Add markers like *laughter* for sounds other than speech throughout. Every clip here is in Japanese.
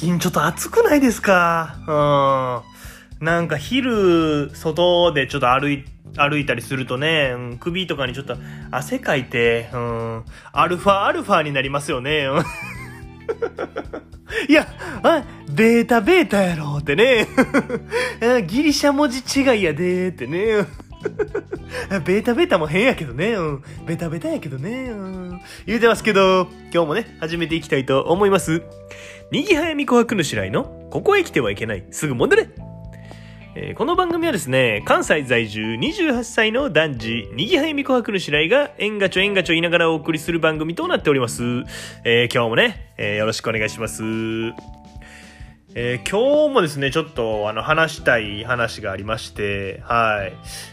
近ちょっと暑くないですか？うん。なんか昼、外でちょっと歩い、歩いたりするとね、首とかにちょっと汗かいて、うん、アルファアルファになりますよね。*laughs* いや、あ、ベータベータやろってね。*laughs* ギリシャ文字違いやでってね。*laughs* ベータベータも変やけどね。うん。ベタベタやけどね。うん。言うてますけど、今日もね、始めていきたいと思います。にぎはやみこはくぬしらいの、ここへ来てはいけない。すぐ戻れえーこの番組はですね、関西在住28歳の男児、にぎはやみこはくぬしらいが、えんがちょえんがちょ言いながらお送りする番組となっております。えー今日もね、えーよろしくお願いします。えー今日もですね、ちょっとあの話したい話がありまして、はい。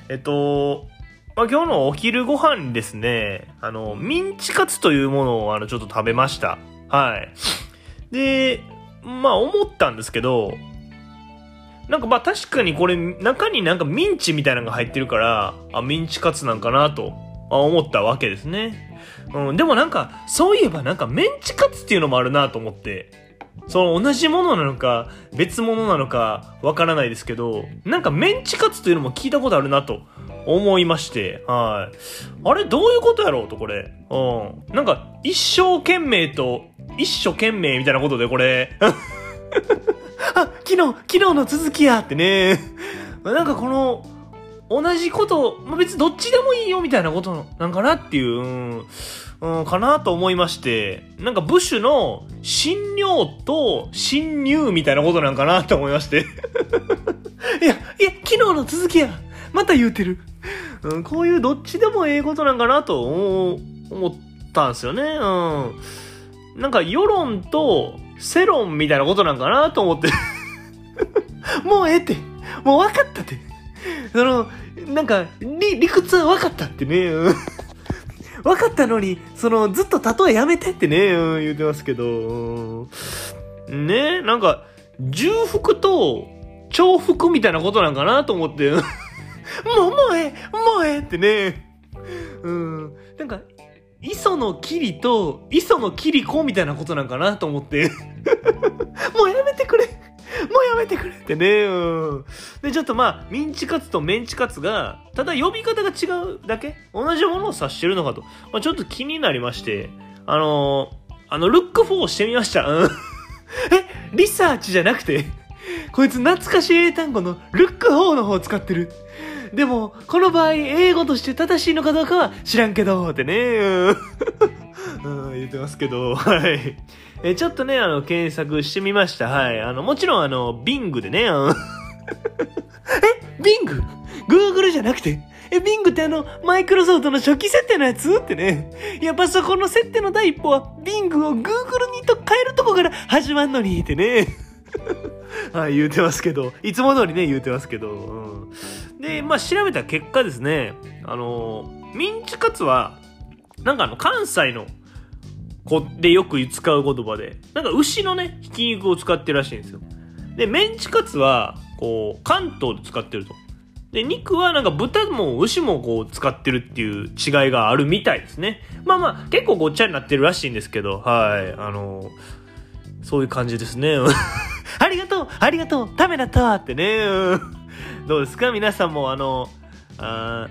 えっと、まあ、今日のお昼ご飯にですね、あの、ミンチカツというものをあのちょっと食べました。はい。で、まあ思ったんですけど、なんかまあ確かにこれ中になんかミンチみたいなのが入ってるから、あ、ミンチカツなんかなとあ思ったわけですね。うん、でもなんか、そういえばなんかメンチカツっていうのもあるなと思って、その同じものなのか別物なのかわからないですけど、なんかメンチカツというのも聞いたことあるなと思いまして、はい。あれどういうことやろうとこれ。うん。なんか一生懸命と一生懸命みたいなことでこれ、あ、昨日、昨日の続きやってね。*laughs* なんかこの、同じこと、まあ、別にどっちでもいいよみたいなことなんかなっていう、うん、うん、かなと思いまして、なんかブッシュの侵入と侵入みたいなことなんかなと思いまして。いや、いや、昨日の続きや。また言うてる。うん、こういうどっちでもええことなんかなと思ったんですよね。うん。なんか世論と世論みたいなことなんかなと思って。もうええって。もう分かったって。*laughs* その、なんか、理、理屈は分かったってね。*laughs* 分かったのに、その、ずっと例えやめてってね、うん言ってますけど。ねなんか、重複と重複みたいなことなんかなと思って。*laughs* もう、もうえ、もうええってね。うん。なんか、磯の霧と磯の霧子みたいなことなんかなと思って。めてくれってね。うん。で、ちょっとまあ、ミンチカツとメンチカツが、ただ呼び方が違うだけ？同じものを指してるのかと。まあ、ちょっと気になりまして、あのーあの、ルック4をしてみました。うん。え、リサーチじゃなくて、こいつ懐かしい英単語のルック4の方を使ってる。でも、この場合、英語として正しいのかどうかは知らんけど、ってね、うん、*laughs* 言ってますけど、はい。え、ちょっとね、あの、検索してみました。はい。あの、もちろん、あの、ビングでね、あの *laughs* え、ビング ?Google じゃなくて？え、ビングってあの、マイクロソフトの初期設定のやつ？ってね。いや、パソコンの設定の第一歩は、ビングを Google にと変えるとこから始まんのに、ってね。*laughs* はい、言うてますけど、いつも通りね、言うてますけど。うん、で、まあ、調べた結果ですね、あの、ミンチカツは、なんかあの、関西の子でよく使う言葉で、なんか牛のね、ひき肉を使ってるらしいんですよ。で、メンチカツは、こう、関東で使ってると。で、肉はなんか豚も牛もこう使ってるっていう違いがあるみたいですね。まあまあ、結構ごっちゃになってるらしいんですけど、はい。あの、そういう感じですね。*laughs* ありがとうありがとうためだったわってね。う *laughs* んどうですか？皆さんもあの、あ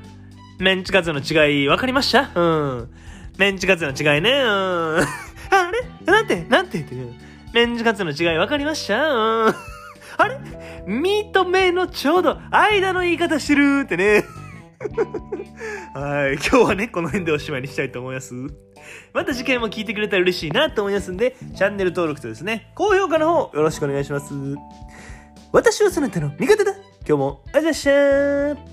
メンチカツの違い分かりました？うん。メンチカツの違いね。うん。*laughs* あれ？なんて？なんて？ってるメンチカツの違い分かりました？うん。あれ？ミートメのちょうど間の言い方してるってね。*laughs* はい。今日はね、この辺でおしまいにしたいと思います。また次回も聞いてくれたら嬉しいなと思いますんで、チャンネル登録とですね、高評価の方よろしくお願いします。私はそなたの味方だ今日もありがとうございました